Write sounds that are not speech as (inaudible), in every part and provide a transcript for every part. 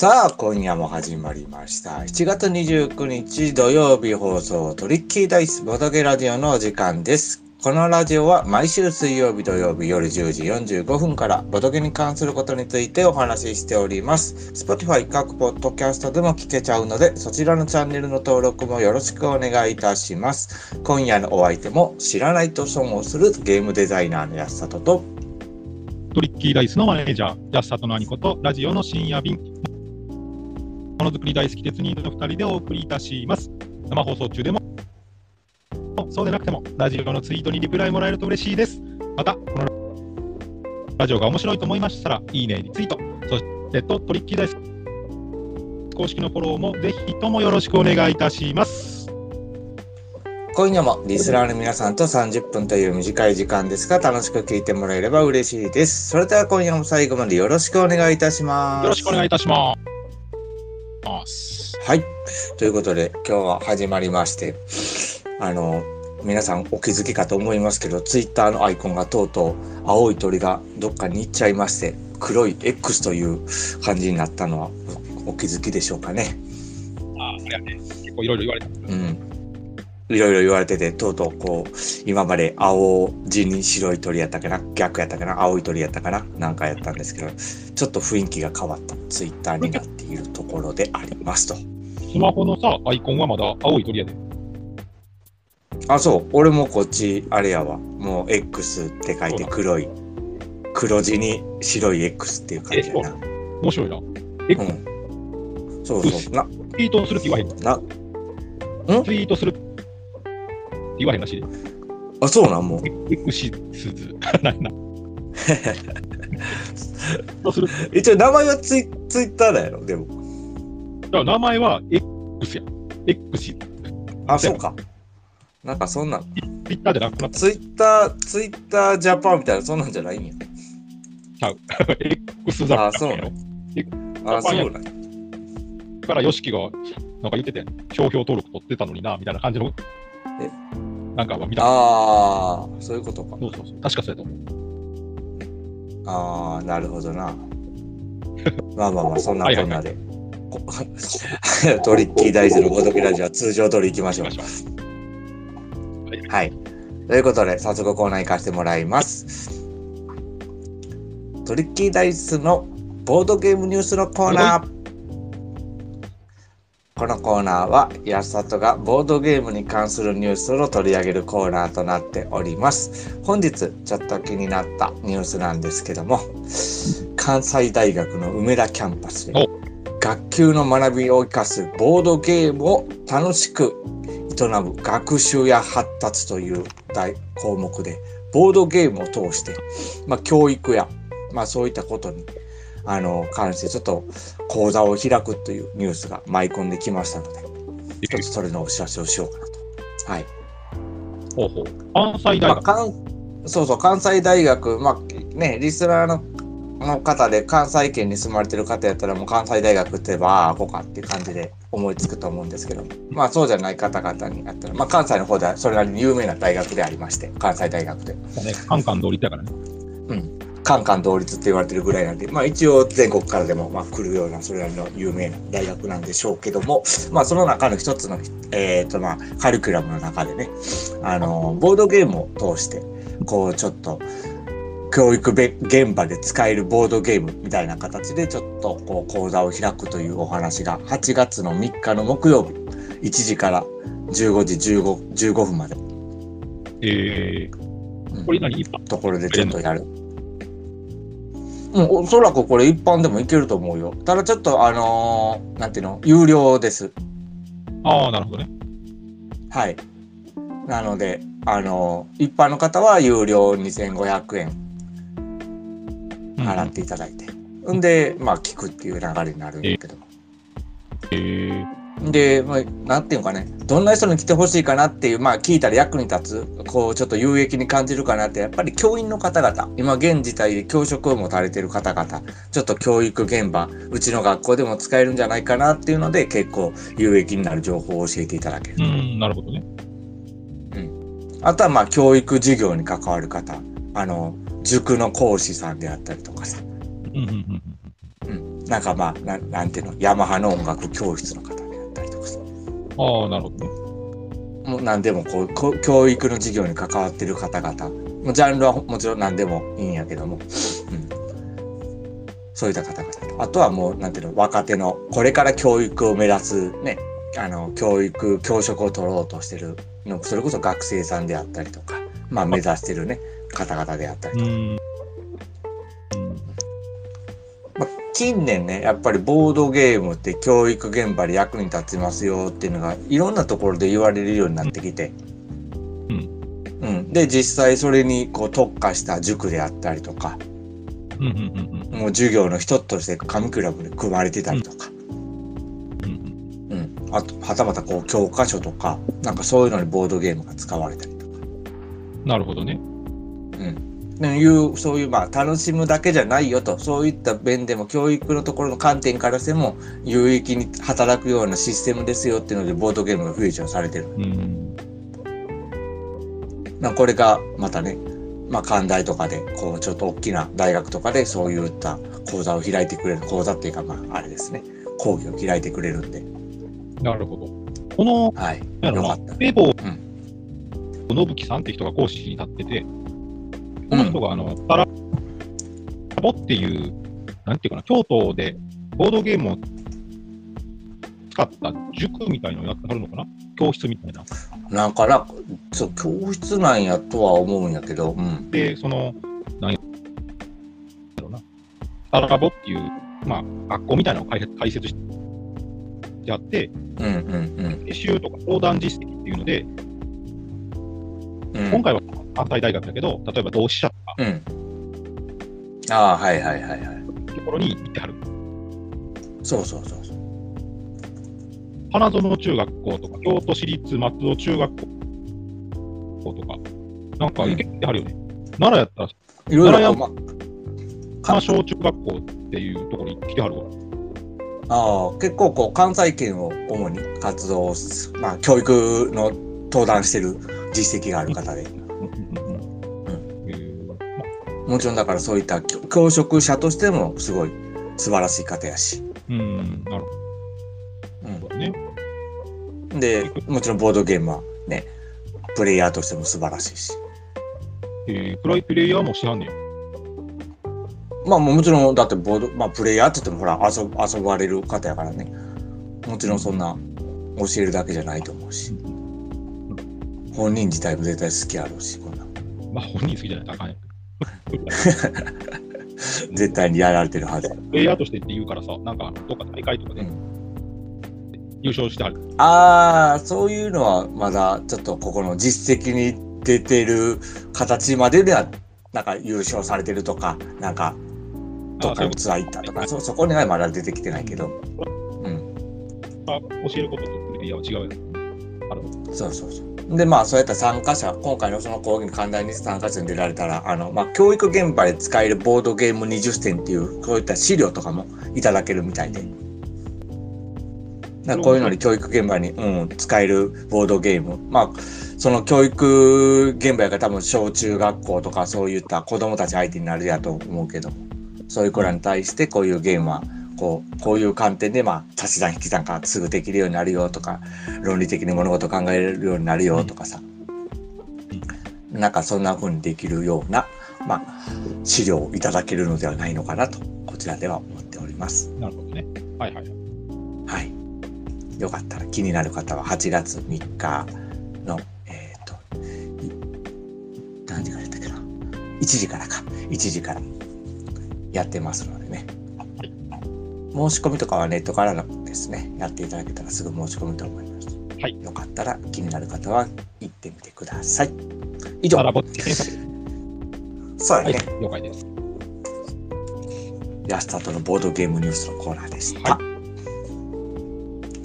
さあ、今夜も始まりました。7月29日土曜日放送トリッキーダイスボドゲラジオのお時間です。このラジオは毎週水曜日土曜日夜10時45分からボドゲに関することについてお話ししております。Spotify 各ポッドキャストでも聞けちゃうので、そちらのチャンネルの登録もよろしくお願いいたします。今夜のお相手も知らないと損をするゲームデザイナーの安里とトリッキーダイスのマネージャー、安里の兄子とラジオの深夜便。ものづくり大好き鉄人の2人でお送りいたします。生放送中でも、そうでなくても、ラジオのツイートにリプライもらえると嬉しいです。また、このラジオが面白いと思いましたら、いいね、リツイート、そしてとトリッキーダイス公式のフォローもぜひともよろしくお願いいたします。今夜もリスナーの皆さんと30分という短い時間ですが楽しく聞いてもらえれば嬉しいです。それでは今夜も最後までよろしくお願いいたします。よろしくお願いいたします。はい。ということで今日は始まりまして、あの、皆さんお気づきかと思いますけど、ツイッターのアイコンがとうとう青い鳥がどっかに行っちゃいまして、黒い X という感じになったのはお気づきでしょうかね。ああ、それはね、結構いろいろ言われた。うん。いろいろ言われてて、とうとうこう、今まで青地に白い鳥やったかな逆やったかな青い鳥やったかななんかやったんですけど、ちょっと雰囲気が変わったツイッターになっているところでありますと。スマホのさ、アイコンはまだ青い鳥やで。あ、そう。俺もこっち、あれやわ。もう X って書いて黒い。黒地に白い X っていう感じやな。面白いな。え、うん。そうそう。な、ツイートするって言わへんの？な、ツイートするって言わへんらしいで。あ、そうなんもう。エクシスズ。(laughs) な (laughs) 一応名前はツイツイッターだやろ、でも。だから名前は X や。X。あ、そうか。なんかそんなん。ツイッターじゃなくなったツイッター、ツイッタージャパンみたいな、そんなんじゃないんや。ちゃう。X だあ、そうね。あ、そうなんや。だから、ヨシキがなんか言ってて、商標登録取ってたのにな、みたいな感じの。え？なんかは見た。ああ、そういうことか。そうそうそう。確かそうやと思う。ああ、なるほどな。まあまあまあ、そんなこんなで。こ (laughs) トリッキー大事のごときラジオは通常通り行きましょう。はい。ということで、早速コーナー行かせてもらいます。トリッキーダイスのボードゲームニュースのコーナー。このコーナーは、安里がボードゲームに関するニュースを取り上げるコーナーとなっております。本日、ちょっと気になったニュースなんですけども、関西大学の梅田キャンパスで、学級の学びを生かすボードゲームを楽しく営む学習や発達という大項目で、ボードゲームを通して、まあ、教育や、まあ、そういったことに、あの、関してちょっと講座を開くというニュースが舞い込んできましたので、ちょっとそれのお知らせをしようかなと。はい。ほうほう。関西大まあ、そうそう、関西大学、まあね、リスナーのの方で関西圏に住まれてる方やったらもう関西大学って言えば、ああ、ここかっていう感じで思いつくと思うんですけど、まあそうじゃない方々にやったら、まあ関西の方ではそれなりに有名な大学でありまして、関西大学で。ね、カンカン通りだからね。うん。カンカン同率って言われてるぐらいなんで、まあ一応全国からでもまあ来るようなそれなりの有名な大学なんでしょうけども、まあその中の一つの、えっ、とまあカリキュラムの中でね、あの、ボードゲームを通して、こうちょっと、教育べ現場で使えるボードゲームみたいな形でちょっとこう講座を開くというお話が8月の3日の木曜日1時から15時 15, 15分まで、えー、うんこれ何？一般？ところでちょっとやる。うん、おそらくこれ一般でもいけると思うよ。ただちょっとあのーなんていうの、有料です。ああ、なるほどね。はい。なので、あのー一般の方は有料2500円うん払っていただいて。んで、まあ聞くっていう流れになるんだけど。えー、で、まあ、なんていうのかね、どんな人に来てほしいかなっていう、まあ聞いたら役に立つ、こうちょっと有益に感じるかなって、やっぱり教員の方々、今現時点で教職を持たれてる方々、ちょっと教育現場、うちの学校でも使えるんじゃないかなっていうので、結構有益になる情報を教えていただける。うん、なるほどね。あとはまあ教育事業に関わる方、あの、塾の講師さんであったりとかさ、うん。なんかまあな、なんていうの、ヤマハの音楽教室の方であったりとかさ、ああ、なるほどね。もう何でもこうこう教育の授業に関わってる方々、もうジャンルはもちろん何でもいいんやけども、うん、そういった方々と、あとはもう、なんていうの、若手の、これから教育を目指すね、あの、教育、教職を取ろうとしてるの、それこそ学生さんであったりとか、まあ。目指してるね、方々であったりとか。うん。まあ、近年ね、やっぱりボードゲームって教育現場で役に立ちますよっていうのが、いろんなところで言われるようになってきて、うん。うん。で、実際それにこう特化した塾であったりとか、うんうんうんうんもう授業の一つとしてカムクラブで組まれてたりとか、うんうん。あと、はたまたこう教科書とか、なんかそういうのにボードゲームが使われたりとか、なるほどね。いう、そういう、まあ、楽しむだけじゃないよと、そういった面でも、教育のところの観点からしても、有益に働くようなシステムですよっていうので、ボードゲームがフューチャーされてる。うん。まあ、これがまたね、まあ、関大とかで、こう、ちょっと大きな大学とかで、そういった講座を開いてくれる、講座っていうか、まあ、あれですね、講義を開いてくれるんで、なるほど。この、はい。よかった、。うん。信樹さんって人が講師になってて、この人が、あの、タラボっていう、なんていうかな、京都でボードゲームを使った塾みたいなのをやってはるのかな？教室みたいな。なんかな、そう、教室なんやとは思うんやけど、うん。で、その、なんやろな、タラボっていう、まあ、学校みたいなのを開設開設してあって、うんうんうん。研修とか相談実績っていうので、うん今回は関西大学だけど、例えば同志社とか、うん。ああ、はいはいはいはい。ところに行ってはる。そうそうそうそう。花園中学校とか、京都市立松戸中学校とか、なんか行けてはるよね。奈良やったら、いろいろ、奈良ま花小中学校っていうところに来てはるわ。ああ、結構こう、関西圏を主に活動す、まあ、教育の登壇してる実績がある方で。もちろん。だからそういった教職者としてもすごい素晴らしい方やし。うん、なるほどね。で、もちろん。ボードゲームはね、プレイヤーとしても素晴らしいし。えー、プライプレイヤーもしはん。ねん。まあもちろん。だってボード、まあプレイヤーって言ってもほら遊遊ばれる方やからね。もちろん。そん。な教えるだけじゃないと思うし。本人自体も絶対好きやろうし、こんな。まあ、本人好きじゃないとあかんやん。(laughs) 絶対にやられてるはず。プレイヤーとしてって言うからさ、なんか、どっか大会とかで、う優勝してはる。ああ、そういうのはまだちょっとここの実績に出てる形まででは、なんか優勝されてるとか、なんか、どっかのツアー行ったとか、そそこにはまだ出てきてないけど、うん、あ教えることとプレイヤーは違うやん。そうそうそう。で、まあ、そういった参加者、今回のその講義に寛大に参加者に出られたら、あの、まあ、教育現場で使えるボードゲーム20点っていう、こういった資料とかもいただけるみたいで。なこういうのに教育現場に、うん、使えるボードゲーム。まあ、その教育現場が多分小中学校とかそういった子供たち相手になるやと思うけど、そういう子らに対してこういうゲームは、こう、こういう観点で、まあ、足し算引き算がすぐできるようになるよとか、論理的に物事を考えれるようになるよとかさ、なんかそんな風にできるような、まあ、資料をいただけるのではないのかなと、こちらでは思っております。なるほどね。はいはい。はい。よかったら気になる方は8月3日の、えっ、と、い何時からやったっけな ?1 時からか。1時からやってますのでね。申し込みとかはネットからのですね、やっていただけたらすぐ申し込むと思います。はい。よかったら気になる方は行ってみてください。以上タ。ラボって検索で。はい了解です。安里のボードゲームニュースのコーナーでした。は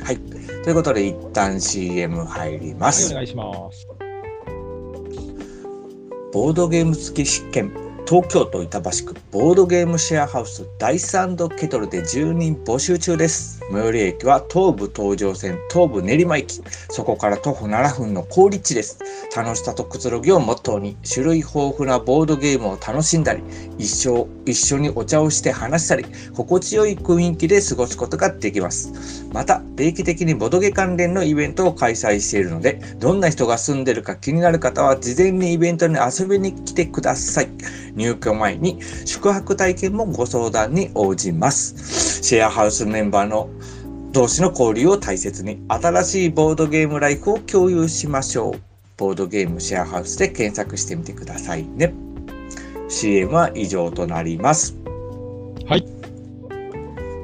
はい。ということで、一旦 CM 入りまはい、す。お願いします。ボードゲーム付き試験東京都板橋区ボードゲームシェアハウス第3度ケトルで住人募集中です。最寄り駅は東武東上線東武練馬駅。そこから徒歩7分の好立地です。楽しさとくつろぎをモットーに種類豊富なボードゲームを楽しんだり、一生一緒にお茶をして話したり、心地よい雰囲気で過ごすことができます。また、定期的にボドゲ関連のイベントを開催しているので、どんな人が住んでるか気になる方は事前にイベントに遊びに来てください。入居前に宿泊体験もご相談に応じます。シェアハウスメンバーの同士の交流を大切に新しいボードゲームライフを共有しましょう。ボードゲームシェアハウスで検索してみてくださいね。CM は以上となります。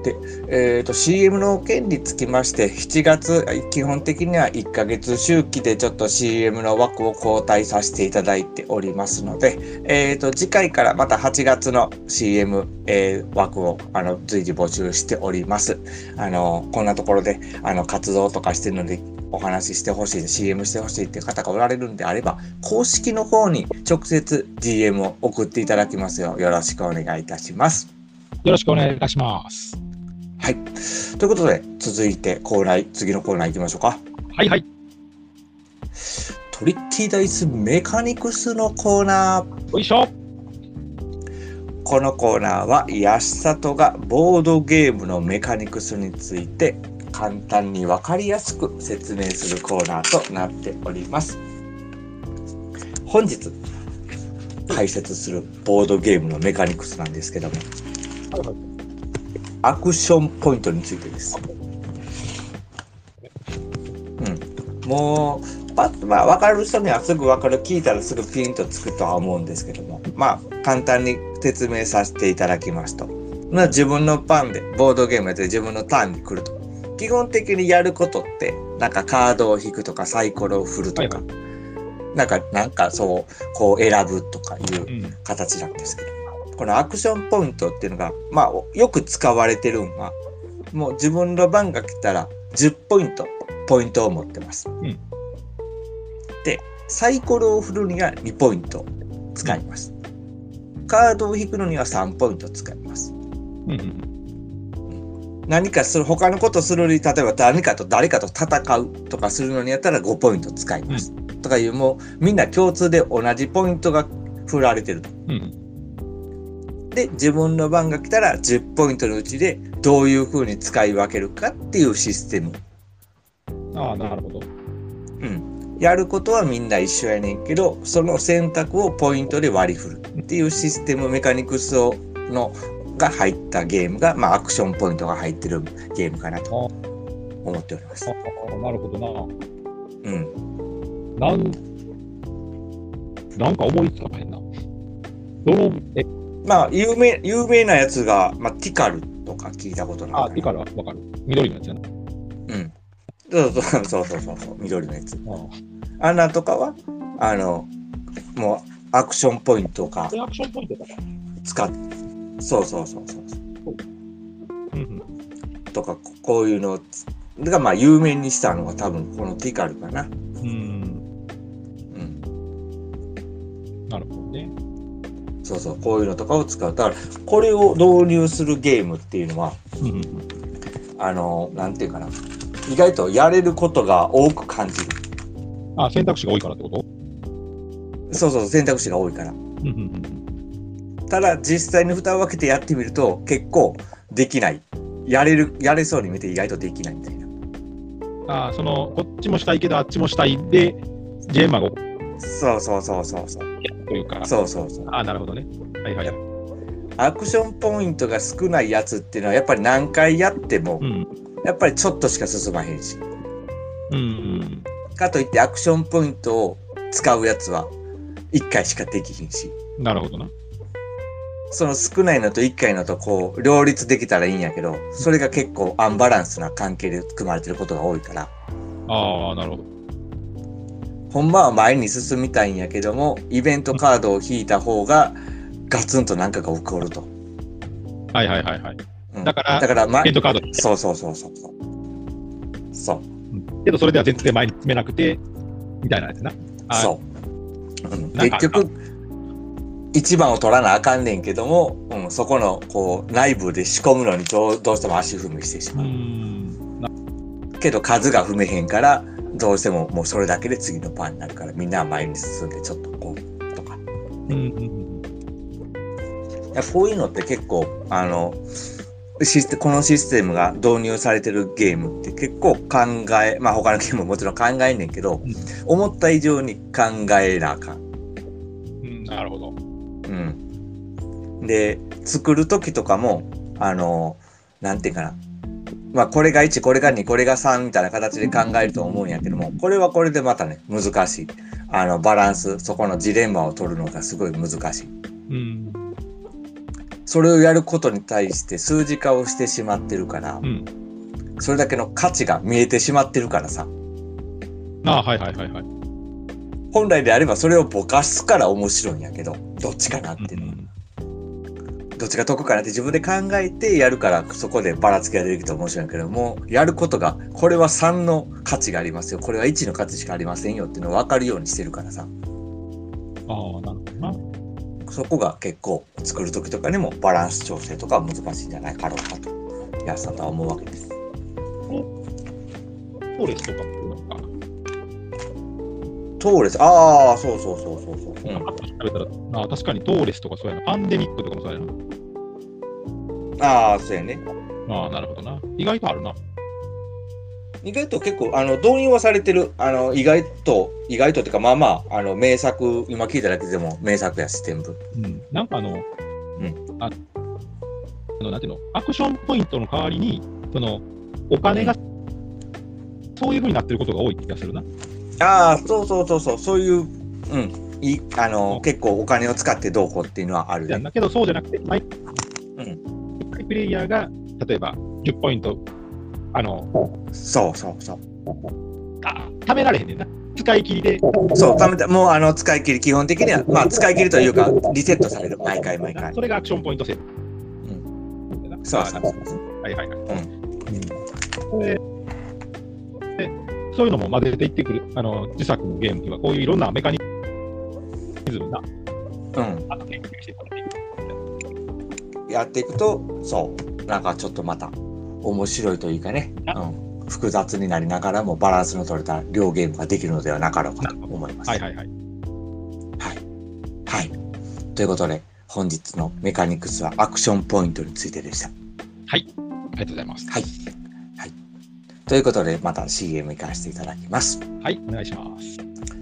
で、えー、と CM の件につきまして7月基本的には1ヶ月周期でちょっと CM の枠を交代させていただいておりますので、えー、と次回からまた8月の CM、えー枠をあの随時募集しております。あのこんなところであの活動とかしてるのでお話ししてほしい CM してほしいっていう方がおられるんであれば公式の方に直接 DM を送っていただきますようよろしくお願いいたします。よろしくお願いいたします。はい。ということで、続いてコーナー、次のコーナー行きましょうか。はいはい。トリッキーダイスメカニクスのコーナー。よいしょ。このコーナーは、安里がボードゲームのメカニクスについて簡単にわかりやすく説明するコーナーとなっております。本日、解説するボードゲームのメカニクスなんですけども、はいはい。アクションポイントについてです。うん、もうパッとまあ分かる人にはすぐ分かる聞いたらすぐピンとつくとは思うんですけども。まあ簡単に説明させていただきますと、まあ、自分の番でボードゲームやって自分のターンに来ると。基本的にやることってなんかカードを引くとかサイコロを振るとか、はい。なんかなんかそうこう選ぶとかいううん。形なんですけどこのアクションポイントっていうのがまあよく使われてるんはもう自分の番が来たら10ポイントポイントを持ってます。んでサイコロを振るには2ポイント使います。カードを引くのには3ポイント使います。うんうん。何かする他のことするに例えば誰かと誰かと戦うとかするのにやったら5ポイント使います。とかいうもうみんな共通で同じポイントが振られてると。うん。で自分の番が来たら10ポイントのうちでどういうふうに使い分けるかっていうシステム。ああ、なるほど。うん。やることはみんな一緒やねんけど、その選択をポイントで割り振るっていうシステムメカニクスをのが入ったゲームが、まあアクションポイントが入ってるゲームかなと思っておりますあ。あ、なるほどな。うん。なん、なんか思いつかへんな。どの、え、まあ有名、有名なやつが、まあティカルとか聞いたことないあ、ティカルはわかる。緑のやつやな。うん。そうそうそうそうそうそう、緑のやつ。あアナとかは、あの、もうアクションポイントがあ。アクションポイントだから。使っそうそうそうそううんうん。とかここういうのがまあ有名にしたのが多分このティカルかな。うん。うん。なるほどね。そうそうこういうのとかを使う。だからこれを導入するゲームっていうのは。あのなんていうかな意外とやれることが多く感じる。あ、選択肢が多いからってこと？そうそう選択肢が多いから。うんうんうん。ただ実際に蓋を開けてやってみると結構できない。やれるやれそうに見て意外とできないみたいな。ああ、その、こっちもしたいけど、あっちもしたいで、ジレンマが起そうそうそうそうそう。というか。そうそうそう。ああ、なるほどね。はいはい。アクションポイントが少ないやつっていうのはやっぱり何回やってもうん。やっぱりちょっとしか進まへんし。うんうん。かといってアクションポイントを使うやつは1回しかできひんし。なるほどな。その少ないのと1回のとこう両立できたらいいんやけど、それが結構アンバランスな関係で組まれてることが多いから、ああ、なるほど。ほんまは前に進みたいんやけども、イベントカードを引いた方がガツンと何かが起こると。はいはいはいはい。うんだからだから、まイベントカードそうそうそうそうそう。けど、それでは全然前に進めなくて、みたいなやつな。あそう。うん結局、一番を取らなあかんねんけども、うん、そこのこう内部で仕込むのにどうどうしても足踏みしてしうまう。ん。けど数が踏めへんからどうしてももうそれだけで次のパンになるからみんなは前に進んでちょっとこうとか。うんうんいやこういうのって結構あのシステこのシステムが導入されてるゲームって結構考えまあ他のゲームももちろん考えんねんけど、ん思った以上に考えなあかん。うん。なるほど。うん、で作る時とかもあのなんていうかなまあこれが1これが2これが3みたいな形で考えると思うんやけどもこれはこれでまたね難しいあのバランスそこのジレンマを取るのがすごい難しいうん。それをやることに対して数字化をしてしまってるからうん。それだけの価値が見えてしまってるからさああ、はいはいはいはい。本来であればそれをぼかすから面白いんやけどどっちかなっていうのどっちが得かなって自分で考えてやるからそこでばらつきが出てきて面白いけどもやることがこれは3の価値がありますよこれは1の価値しかありませんよっていうのを分かるようにしてるからさああ、なるほどな。そこが結構作る時とかにもバランス調整とかは難しいんじゃないかろうかと安さんとは思うわけです。トーレスとかもなんか、トーレスああそうそうそうそうそう、うんあ確かにトーレスとかそうやな。パンデミックとかもそうやな。ああそうやねああ、なるほどな。意外とあるな。意外と結構あの導入はされてるあの意外と意外とっていうかまあまああの名作今聞いただけでも名作やし全部うん。なんかあの、んああの、なんていうの、アクションポイントの代わりに、その、お金が、そういうふうになってることが多い気がするな。ああ、そうそうそうそう、そういう、うん、いいあの、結構お金を使ってどうこうっていうのはあるね。だけど、そうじゃなくて、毎プレイヤーが、例えば10ポイント、あの、そうそうそう。あ貯められへんねんな。使い切りで、そう、ためてもうあの使い切り、基本的には、まあ使い切りというか、リセットされる、毎回毎回そ。れがアクションポイント制度。そうそうそう。はいはいはい。んこれでそういうのも混ぜていってくる、あの自作のゲームには、こういういろんなメカニズムがうん、あの研究していかれていく。やっていくと、そう、なんかちょっとまた面白いというかね、うん、複雑になりながらもバランスの取れた良ゲームができるのではなかろうかと思います。はいはいはい。はい。はい。ということで、本日のメカニクスはアクションポイントについてでした。はい。ありがとうございます。はい。はい。ということで、また CM 行かせていただきます。はい、お願いします。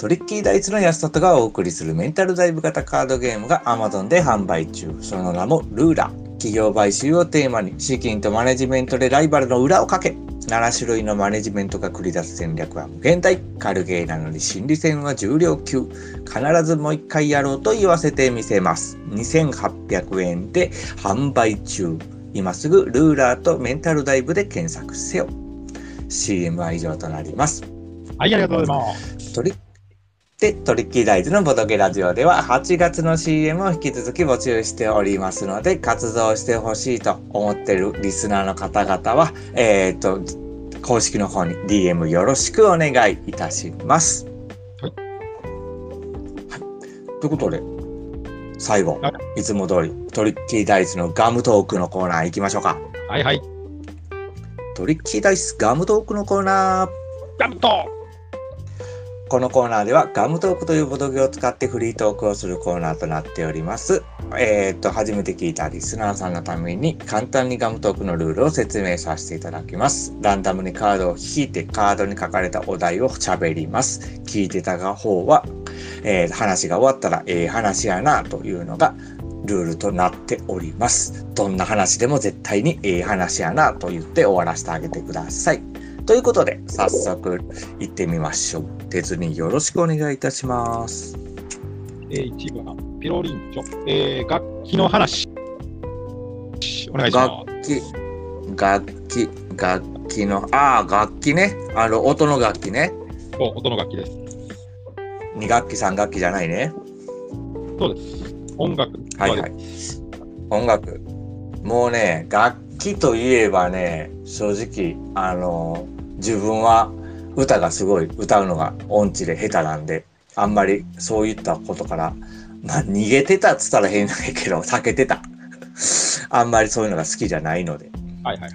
トリッキーダイスの安里がお送りするメンタルダイブ型カードゲームが Amazon で販売中。その名もルーラ。企業買収をテーマに資金とマネジメントでライバルの裏をかけ、7種類のマネジメントが繰り出す戦略は無限大。軽ゲーなのに心理戦は重量級。必ずもう一回やろうと言わせてみせます。2800円で販売中。今すぐルーラーとメンタルダイブで検索せよ。CM は以上となります。はい、ありがとうございます。で、トリッキーライズのボドゲラジオでは8月の CM を引き続き募集しておりますので、活動してほしいと思っているリスナーの方々は、えっ、と、公式の方に DM よろしくお願いいたします。はいはい。ということで、最後、はいつも通りトリッキーダイスのガムトークのコーナー行きましょうか。はいはい。トリッキーダイスガムトークのコーナー。ガムトこのコーナーではガムトークというボドゲを使ってフリートークをするコーナーとなっております。えっ、と、初めて聞いたリスナーさんのために簡単にガムトークのルールを説明させていただきます。ランダムにカードを引いてカードに書かれたお題を喋ります。聞いてた方は、えー話が終わったら、ええ話やなというのがルールとなっております。どんな話でも絶対にええ話やなと言って終わらせてあげてください。ということで、早速行ってみましょう。鉄によろしくお願いいたします。えー、1番、ピロリンチョ。えー、楽器の話。お願いしま楽器、楽器、楽器の、ああ、楽器ね。あの、音の楽器ね。す。お音の楽器です。2学期、3学期じゃないね。そうです。音楽。はいはい。音楽。もうね、楽器といえばね、正直、あの、自分は歌がすごい歌うのが音痴で下手なんで、あんまりそういったことからまあ逃げてたっつったら変ないけど、避けてた。(laughs) あんまりそういうのが好きじゃないので。はいはい。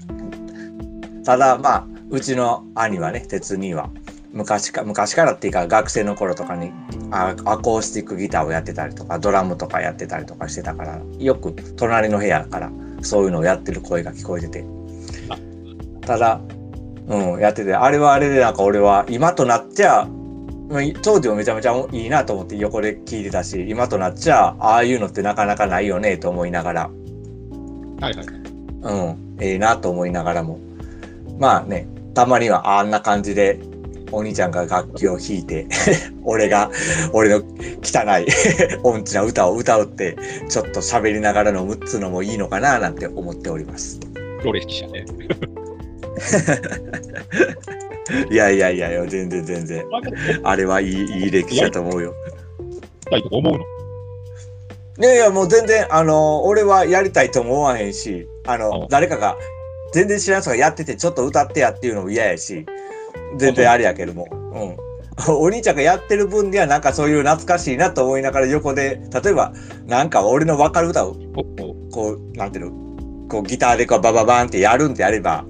ただまあ、うちの兄はね、鉄には、昔か、昔からっていうか学生の頃とかにアアコースティックギターをやってたりとか、ドラムとかやってたりとかしてたから、よく隣の部屋からそういうのをやってる声が聞こえてて。ただ、うん、やってて、あれはあれでなんか俺は今となっちゃ、まあ当時もめちゃめちゃいいなと思って横で聞いてたし、今となっちゃ、ああいうのってなかなかないよねと思いながら、はいはい。うん、ええなと思いながらも。まあね、たまにはあんな感じで、お兄ちゃんが楽器を弾いて、(laughs) 俺が、俺の汚い (laughs) 音痴な歌を歌うって、ちょっと喋りながらのむつのもいいのかななんて思っております。プロレス記者ね。(laughs) いやいやいやいや、全然全然。まあれはいい、いい歴史だと思うよ。いとか思うの。いやいや、もう全然、あの、俺はやりたいとも思わへんし、あのあ、誰かが、全然知らん人がやってて、ちょっと歌ってやっていうのも嫌やし、全然ありやけども。うん。(laughs) お兄ちゃんがやってる分には、なんかそういう懐かしいなと思いながら横で、例えば、なんか俺の分かる歌を、こう、なんていうの、こうギターでこうバババンってやるんであれば、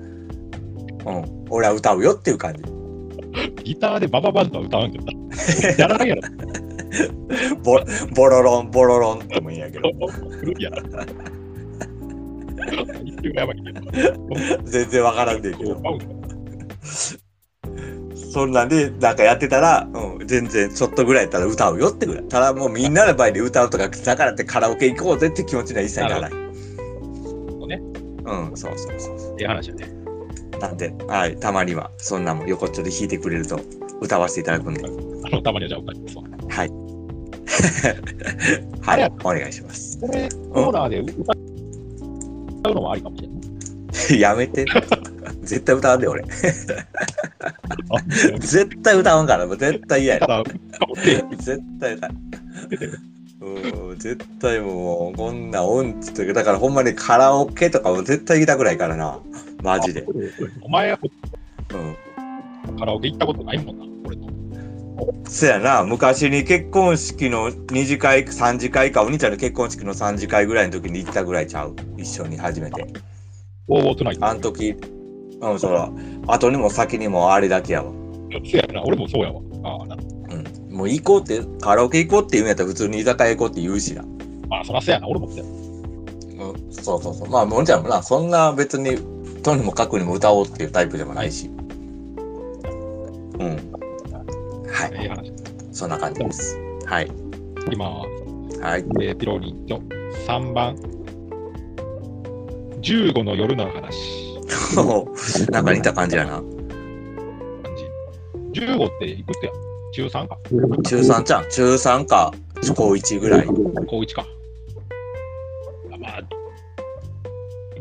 うん、俺は歌うよっていう感じ。ギターでバババンとは歌わんけどな。やらないやろ。(laughs) ボボロロン、ボロロンってもいいんやけど。(laughs) 全然わからんでいいけど。そんなんで、なんかやってたら、うん、全然ちょっとぐらいやったら歌うよってぐらい。ただもうみんなの前で歌うとか、だからってカラオケ行こうぜって気持ちには一切ならない。どねうん、そうそうそうそええ話やね。う。なんで、はい、たまにはそんなもん横っちょで弾いてくれると歌わせていただくんで、あの、たまにはじゃあ歌いますわ。はい。(laughs) はいお願いします。これ、コーナーで歌うのもありかもしれない。(laughs) やめて。絶対歌わんで、俺。あ (laughs) 絶対歌わんから、絶対嫌や。絶対歌う。うん、絶対もう、こんな音痴とか、だからほんまにカラオケとかも絶対行きたくないからな。マジで。お前はうん。カラオケ行ったことないもんな、俺と。そやな、昔に結婚式の2次会、3次会か、お兄ちゃんの結婚式の3次会ぐらいの時に行ったぐらいちゃう。一緒に初めて。ウォーウォートナイト。あの時、うん、そら、後にも先にもあれだけやわ。そうやな、俺もそうやわ。ああ、なうん。もう行こうって、カラオケ行こうって言うんやったら普通に居酒屋行こうって言うしな。あそらそうやな、俺もそうや。うん、そうそうそう。まあ、もんちゃんもな、そんな別に、とにもかくにも歌おうっていうタイプでもないし。うん。はい。ええ話。そんな感じです。はい。今、はい。えーピロリンと3番、15の夜の話。なんか似た感じやな。感じ。15っていくつや？中3か中3ちゃん。中3か、高1ぐらい。高1か。あまあ、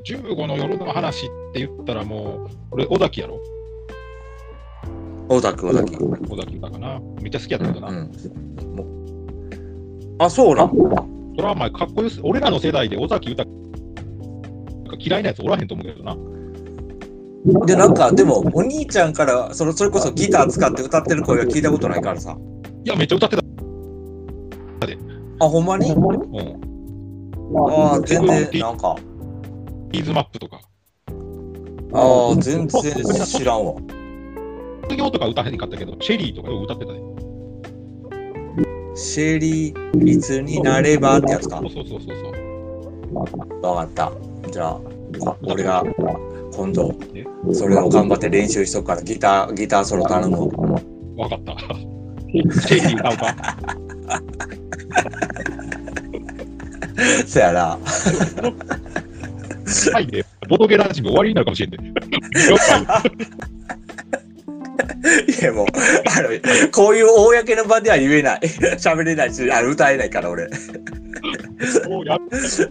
15の夜の話って言ったらもう、俺、尾崎やろ？小田区、小田区。尾崎歌かな。めっちゃ好きやったけどな。うん。もうあ、そうなん？それはお前かっこよす。俺らの世代で尾崎歌が嫌いなやつおらへんと思うけどな。で、なんか、でも、お兄ちゃんから、そのそれこそギター使って歌ってる声は聞いたことないからさ。いや、めっちゃ歌ってた。あ、ほんまに？うん。ああ、全然、なんか、ビーズマップとか。ああ、全然知らんわ。卒業とか歌へんかったけど、シェリーとかよく歌ってたで。シェリー、いつになればってやつかそう。そうそうそう。わかった。じゃあ、あ俺が今度ね、それを頑張って練習しとくから、ギター、ギターソロ頼むわ。わかった。(laughs) そやな。はいで、ボトゲラジオ終わりになるかもしれんね。了解いやもう、あの、こういう公の場では言えない。喋れないし、あの歌えないから俺。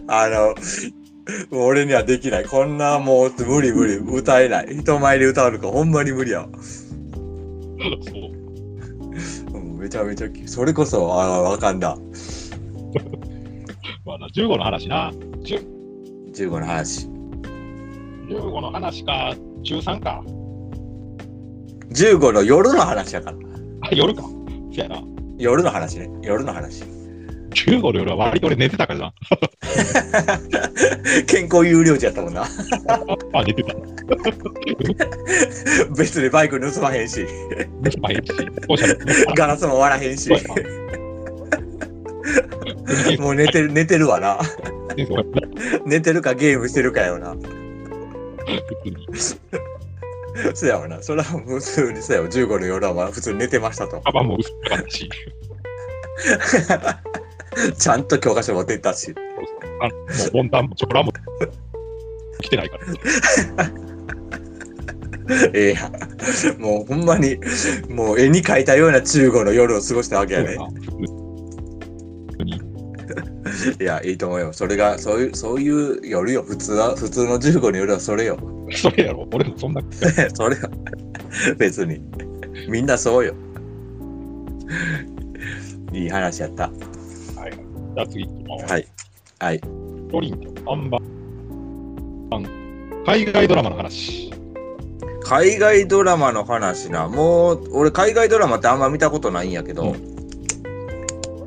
あの、(laughs) 俺にはできない。こんなもう無理無理。歌えない。人前で歌うのかほんまに無理やわ。そう。うんめちゃめちゃ、それこそ、ああ、わかんだ。(laughs) まあな、15の話な。10 15の話。15の話か、中3か。15の夜の話やから。あ、夜か。そやな。夜の話ね。夜の話。15の夜は割と俺寝てたからな。(laughs) 健康有料児やったもんな。(laughs) あ、寝てた。(laughs) 別にバイク盗まへんし、まあ、ええし、ガラスも割らへんしもう寝てる、寝てるわな。寝てるかゲームしてるかよな。普通に。そうやわな。それは普通にそうやわ。15の夜はまあ普通に寝てましたと。カバンも薄かったし、(laughs) ちゃんと教科書持って行ったし。もうボンタンもチョコラも来てないから。(laughs) ええやん。もうほんまに、もう絵に描いたような中国の夜を過ごしたわけやね。(laughs) いや、いいと思うよ。それが、そういう、そういう夜よ。普通は、普通の15の夜はそれよ。それやろ、俺もそんな。それよ。別に。みんなそうよ。いい話やった。じゃあ次行きます。はい。はい。トリント、アンバン、海外ドラマの話。海外ドラマの話な。もう、俺、海外ドラマってあんま見たことないんやけど、う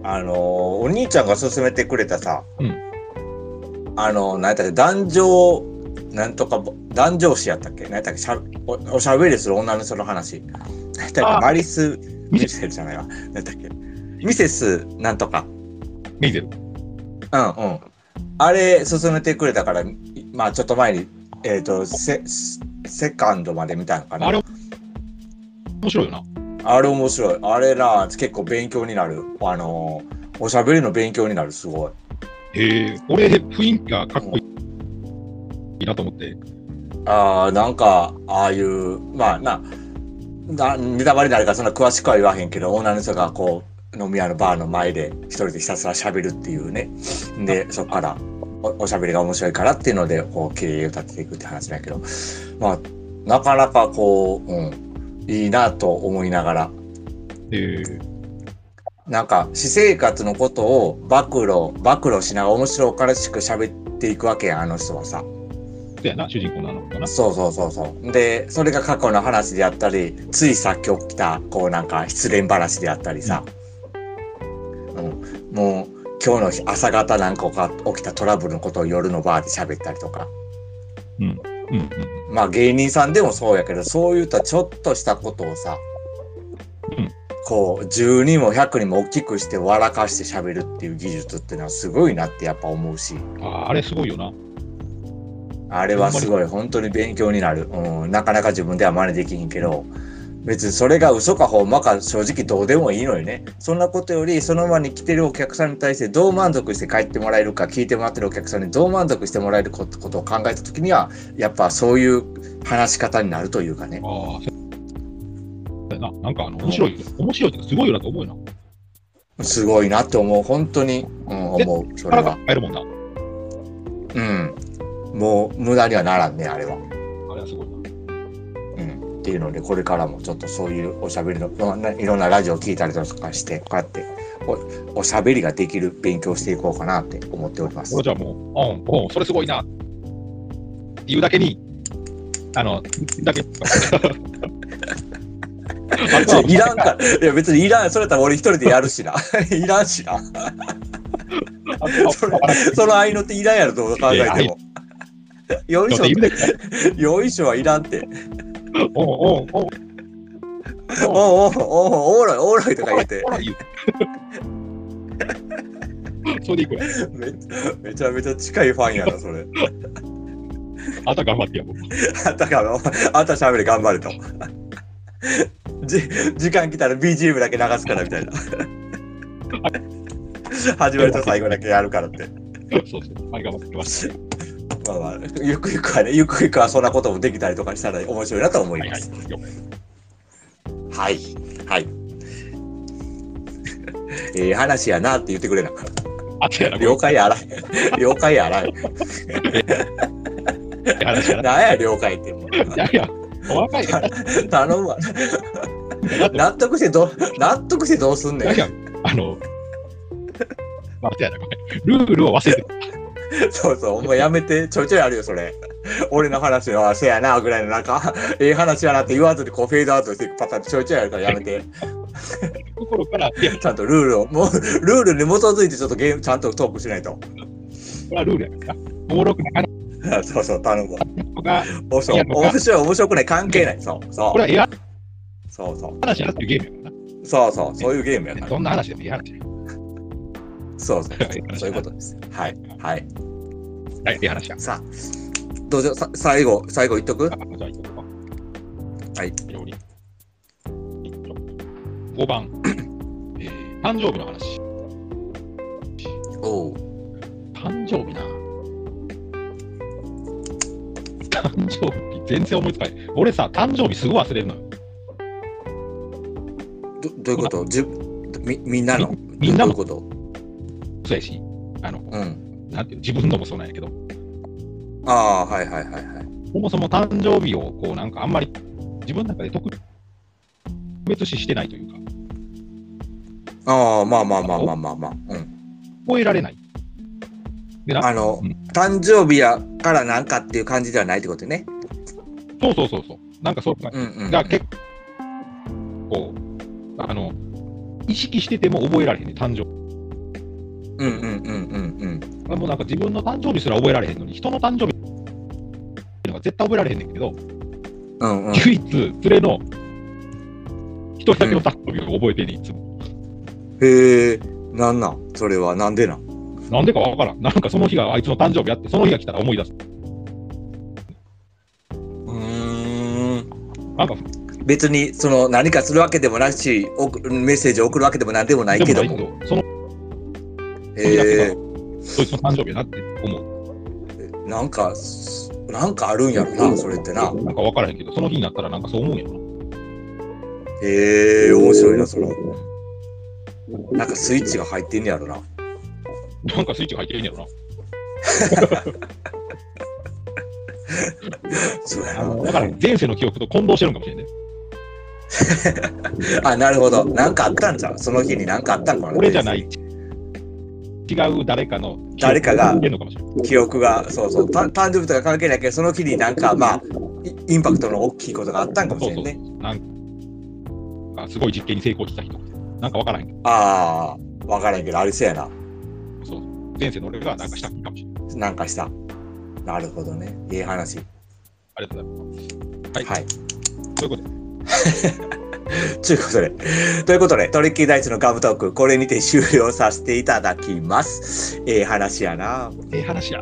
あのーお兄ちゃんが勧めてくれたさ、うんあのー、何やったっけ、男女、なんとか、男女誌やったっけ何やったっけしゃお、おしゃべりする女の人の話。何やったっあけマリス・ミセルじゃないわ。何やったっけミセス、なんとか。メイゼル。うんうん。あれ、勧めてくれたから、いまあ、ちょっと前に、えっ、と、セ、セカンドまで見たのかな。あれ、面白いよな。あれ面白い。あれな、結構勉強になる。あのー、おしゃべりの勉強になる、すごい。へえ、俺、雰囲気がかっこいいなと思って。ああ、なんか、ああいう、まあな、なネタバレになるからそんな詳しくは言わへんけど、女の人がこう、飲み屋のバーの前で一人でひたすら喋るっていうね。で、そっからおおしゃべりが面白いからっていうので、こう、経営を立てていくって話だけど、まあ、なかなかこう、うん、いいなと思いながら、へえ、なんか、私生活のことを暴露、暴露しながら面白おかしく喋っていくわけやん、あの人はさ。そうやな、主人公なのかな。そうそうそうそう。で、それが過去の話であったり、ついさっき起きた、こうなんか失恋話であったりさ。うん。もう、今日の日朝方なんか起きたトラブルのことを夜のバーで喋ったりとか。うん、うん、まあ芸人さんでもそうやけど、そういったちょっとしたことをさ、うんこう、10にも100にも大きくして笑かして喋るっていう技術っていうのはすごいなってやっぱ思うし。うん。ああれすごいよな。あれはすごい、本当に勉強になる。うん、なかなか自分では真似できひんけど、別にそれが嘘かほんまか正直どうでもいいのよね。そんなことより、その場に来てるお客さんに対してどう満足して帰ってもらえるか、聞いてもらってるお客さんにどう満足してもらえることことを考えたときには、やっぱそういう話し方になるというかね。な。なんかあの、面白いよ。面白いってすごいよなと思うよな。すごいなって思う。本当に、うん、思う。それは。入るもんな。うん。もう無駄にはならんね、あれは。あれはすごいな。うん、っていうのでこれからもちょっとそういうおしゃべりのいろんなラジオ聞いたりとかしてこうやっておおしゃべりができる勉強していこうかなって思っております。じゃあもう、うん、うん、それすごいな。っていうだけに、あの、だけ。いらんからいや別にいらんそれやったら俺一人でやるしな (laughs) いらんしなそれその合いの手いらんやろどう考えても。よいしょよいしょはいらんって。おうおうおうおうおうおうおうおらいおらいとか言ってほら言うそれでいく。めめちゃめちゃ近いファンやなそれ。あと頑張ってやもう。あんたが、あたしゃべり頑張れと。じ時間来たら BGM だけ流すからみたいな。始まりと最後だけやるからって。そうそう。はい、頑張ってきます。まあまあ、ゆくゆくはね、ゆくゆくはそんなこともできたりとかしたら面白いなと思いはいはいます。。了解はい。はい。(laughs) ええ話やなって言ってくれな。了解やらい。了解やらい。(laughs) 話やな。なんや了解って。いやいや、お若いよ。(laughs) 頼むわ。納得してどう、納得してどうすんねんあの、まあ。ルールを忘れてた。(laughs) そうそう、もうやめて、ちょいちょいあるよ、それ。俺の話の、あせやな、ぐらいの、なんか、(laughs) ええ話やなって言わずに、こう、フェードアウトしていくパターンちょいちょいあるからやめて。ところから、いや、こちゃんとルールを、もう、ルールに基づいてちょっとゲーム、ちゃんとトークしないと。れはルールやから。おもろくないそうそう、頼むわ。面白い、面白い、面白くない、関係ない。そう、そう。これはええそうそう。話やなっていうゲームやかそうそう、そういうゲームやからら。。どんな話でもいい話や。そうそうそう。そういうことです。はい。はい。はい、い。い。話や。さあ、どうぞ、さ最後、最後言っとくあじゃあ、い。こうか。はい。料理。5番、えー誕生日の話。おう。誕生日な。誕生日、全然思い。つかない。俺さ、誕生日すぐ忘れるのよ。どどうい。うことじみみんなのみんなのどういうこそうやし、あの、とうん。なんていうの自分のもそうなんやけど、ああ、はいはいはいはい。そもそも誕生日を、こう、なんかあんまり自分の中で特別視してないというか、ああ、まあまあまあまあまあまあ。うん。覚えられない。あの、うん誕生日やからなんかっていう感じではないってことね。そうそうそうそう。なんかそういううんうん。が結構、あの、意識してても覚えられへんね、誕生日。うんうんうんうんうん。もうなんか自分の誕生日すら覚えられへんのに、人の誕生日っていうのが絶対覚えられへんねんけど、うんうん。唯一、連れの一人だけの誕生日を覚えてんねん、いつも。へえ、なんなん？それはなんでなん？なんでかわからん。なんかその日があいつの誕生日あって、その日が来たら思い出す。うーん。なんか、別にその何かするわけでもないし、送メッセージを送るわけでもなんでもないけども。でもないけど、そいつの誕生日やなって思う。なんか、すなんかあるんやろな、それってな。なんかわからへんけど、その日になったらなんかそう思うんやろな。へえ、面白いな、それ。なんかスイッチが入ってんねやろな。なんかスイッチが入ってるんやろな。(laughs) そうやな。だから前世の記憶と混同してるんかもしれんね。(laughs) あ、なるほど。なんかあったんじゃん。その日になんかあったんかな？俺じゃない。違う誰かの誰かが記憶が、そうそう、た誕生日とか関係ないけど、その日になんか、まあ、イインパクトの大きいことがあったんかもしそうそうれんね。なんかすごい実験に成功した人なんかわからへんああ、わからんけど、ありそうやな。そう前世の俺がなんかしたかもしれない。なんかした。なるほどね。いい話。ありがとうございます。はい。はい。ということで、(laughs) ということで、ということで、トリッキーダイスのガムトーク、これにて終了させていただきます。ええ話やな。ええ話や。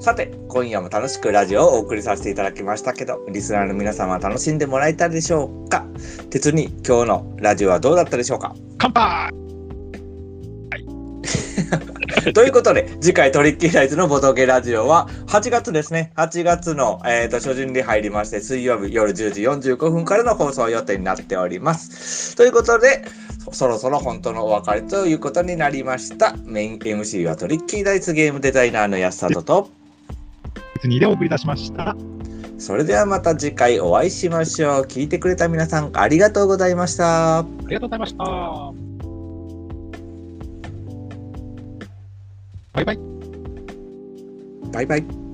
さて、今夜も楽しくラジオをお送りさせていただきましたけど、リスナーの皆様は楽しんでもらえたでしょうか？鉄に今日のラジオはどうだったでしょうか？乾杯 (laughs) ということで、次回トリッキーライズのボトゲラジオは8月ですね。8月の、えー、と初旬に入りまして、水曜日夜10時45分からの放送予定になっております。ということで、そそろそろ本当のお別れということになりました。メイン MC はトリッキーダイスゲームデザイナーの安里と、別にでお送りいたしました。それではまた次回お会いしましょう。聞いてくれた皆さんありがとうございました。ありがとうございました。バイバイ。バイバイ。